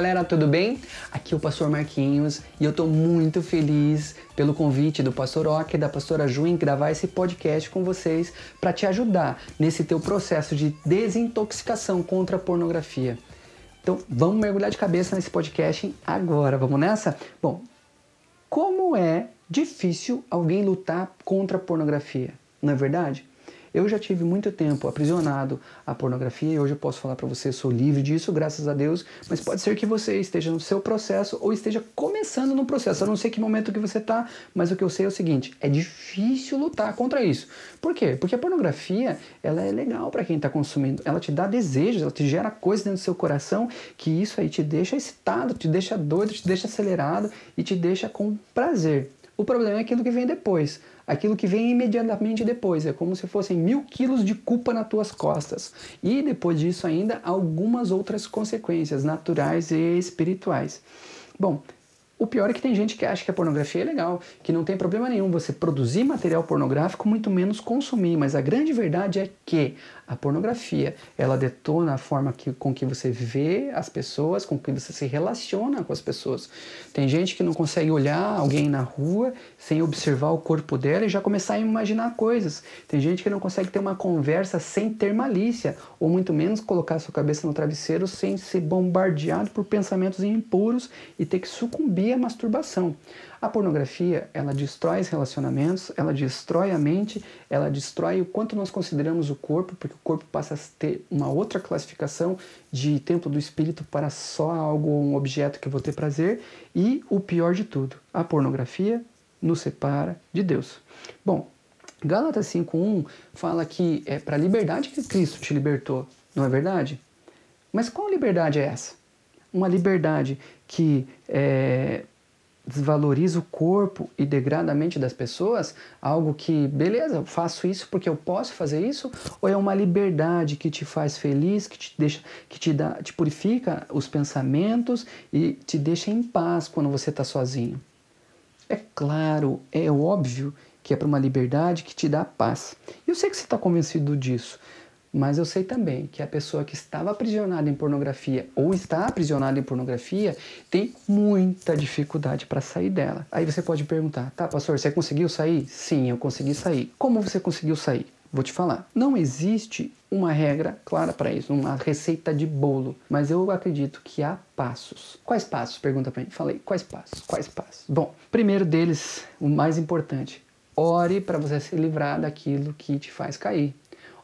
galera, tudo bem? Aqui é o Pastor Marquinhos e eu tô muito feliz pelo convite do Pastor Ock e da Pastora Ju em gravar esse podcast com vocês para te ajudar nesse teu processo de desintoxicação contra a pornografia. Então, vamos mergulhar de cabeça nesse podcast agora, vamos nessa? Bom, como é difícil alguém lutar contra a pornografia, não é verdade? Eu já tive muito tempo aprisionado à pornografia e hoje eu posso falar para você, sou livre disso, graças a Deus, mas pode ser que você esteja no seu processo ou esteja começando no processo. Eu não sei que momento que você está, mas o que eu sei é o seguinte, é difícil lutar contra isso. Por quê? Porque a pornografia, ela é legal para quem está consumindo. Ela te dá desejos, ela te gera coisas dentro do seu coração que isso aí te deixa excitado, te deixa doido, te deixa acelerado e te deixa com prazer. O problema é aquilo que vem depois aquilo que vem imediatamente depois. É como se fossem mil quilos de culpa nas tuas costas. E depois disso, ainda algumas outras consequências naturais e espirituais. Bom, o pior é que tem gente que acha que a pornografia é legal, que não tem problema nenhum você produzir material pornográfico, muito menos consumir. Mas a grande verdade é que a pornografia, ela detona a forma que, com que você vê as pessoas, com que você se relaciona com as pessoas. Tem gente que não consegue olhar alguém na rua sem observar o corpo dela e já começar a imaginar coisas. Tem gente que não consegue ter uma conversa sem ter malícia, ou muito menos colocar sua cabeça no travesseiro sem ser bombardeado por pensamentos impuros e ter que sucumbir à masturbação. A pornografia, ela destrói os relacionamentos, ela destrói a mente, ela destrói o quanto nós consideramos o corpo, porque o corpo passa a ter uma outra classificação de templo do espírito para só algo, um objeto que eu vou ter prazer, e o pior de tudo, a pornografia nos separa de Deus. Bom, Gálatas 5:1 fala que é para a liberdade que Cristo te libertou, não é verdade? Mas qual liberdade é essa? Uma liberdade que é, desvaloriza o corpo e degrada a mente das pessoas, algo que, beleza, eu faço isso porque eu posso fazer isso, ou é uma liberdade que te faz feliz, que te deixa, que te dá, te purifica os pensamentos e te deixa em paz quando você está sozinho? É claro, é óbvio que é para uma liberdade que te dá paz. Eu sei que você está convencido disso, mas eu sei também que a pessoa que estava aprisionada em pornografia ou está aprisionada em pornografia tem muita dificuldade para sair dela. Aí você pode perguntar: tá, pastor, você conseguiu sair? Sim, eu consegui sair. Como você conseguiu sair? Vou te falar. Não existe uma regra clara para isso, uma receita de bolo, mas eu acredito que há passos. Quais passos? Pergunta para mim. Falei, quais passos? Quais passos? Bom, primeiro deles, o mais importante, ore para você se livrar daquilo que te faz cair.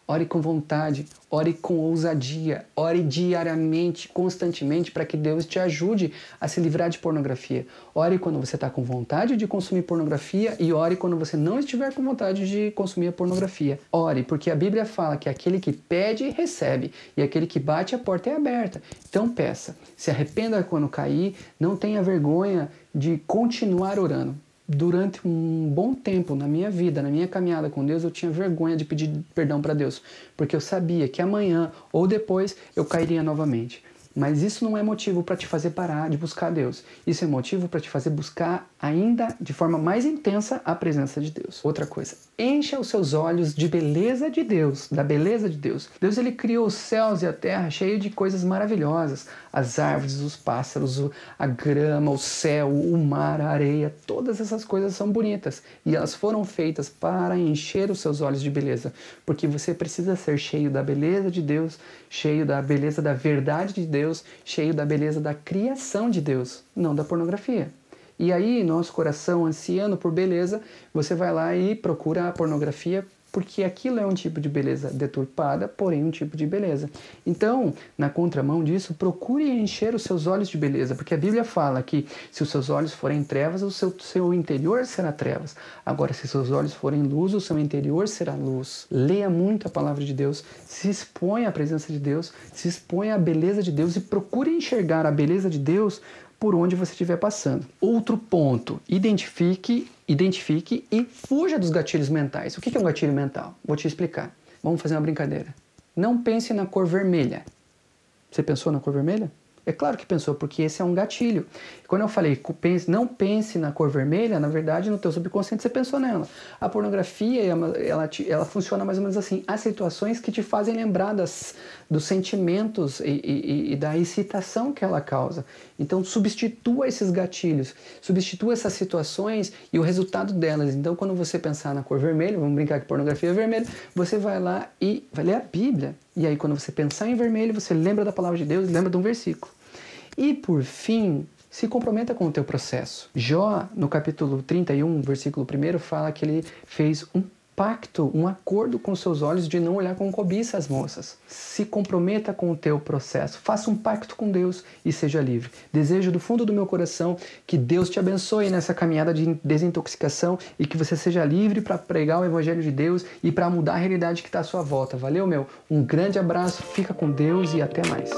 Ore com vontade, ore com ousadia, ore diariamente, constantemente, para que Deus te ajude a se livrar de pornografia. Ore quando você está com vontade de consumir pornografia e ore quando você não estiver com vontade de consumir a pornografia. Ore, porque a Bíblia fala que aquele que pede, recebe, e aquele que bate, a porta é aberta. Então peça, se arrependa quando cair, não tenha vergonha de continuar orando durante um bom tempo na minha vida, na minha caminhada com Deus, eu tinha vergonha de pedir perdão para Deus, porque eu sabia que amanhã ou depois eu cairia novamente. Mas isso não é motivo para te fazer parar de buscar Deus. Isso é motivo para te fazer buscar ainda de forma mais intensa a presença de Deus. Outra coisa, encha os seus olhos de beleza de Deus, da beleza de Deus. Deus ele criou os céus e a terra cheio de coisas maravilhosas, as árvores, os pássaros, a grama, o céu, o mar, a areia, todas essas coisas são bonitas e elas foram feitas para encher os seus olhos de beleza, porque você precisa ser cheio da beleza de Deus, cheio da beleza da verdade de Deus cheio da beleza da criação de Deus, não da pornografia. E aí, nosso coração ansiando por beleza, você vai lá e procura a pornografia porque aquilo é um tipo de beleza deturpada, porém um tipo de beleza. Então, na contramão disso, procure encher os seus olhos de beleza, porque a Bíblia fala que se os seus olhos forem trevas, o seu, seu interior será trevas. Agora, se seus olhos forem luz, o seu interior será luz. Leia muito a palavra de Deus, se exponha à presença de Deus, se exponha à beleza de Deus e procure enxergar a beleza de Deus por onde você estiver passando. Outro ponto, identifique, identifique e fuja dos gatilhos mentais. O que é um gatilho mental? Vou te explicar. Vamos fazer uma brincadeira. Não pense na cor vermelha. Você pensou na cor vermelha? É claro que pensou, porque esse é um gatilho. Quando eu falei não pense na cor vermelha, na verdade no teu subconsciente você pensou nela. A pornografia ela, ela, ela funciona mais ou menos assim. Há situações que te fazem lembrar das, dos sentimentos e, e, e da excitação que ela causa. Então substitua esses gatilhos, substitua essas situações e o resultado delas. Então quando você pensar na cor vermelha, vamos brincar que pornografia é vermelha, você vai lá e vai ler a Bíblia. E aí quando você pensar em vermelho, você lembra da palavra de Deus, lembra de um versículo. E por fim, se comprometa com o teu processo. Jó, no capítulo 31, versículo 1, fala que ele fez um pacto, um acordo com seus olhos de não olhar com cobiça as moças. Se comprometa com o teu processo, faça um pacto com Deus e seja livre. Desejo do fundo do meu coração que Deus te abençoe nessa caminhada de desintoxicação e que você seja livre para pregar o evangelho de Deus e para mudar a realidade que está à sua volta. Valeu, meu? Um grande abraço, fica com Deus e até mais.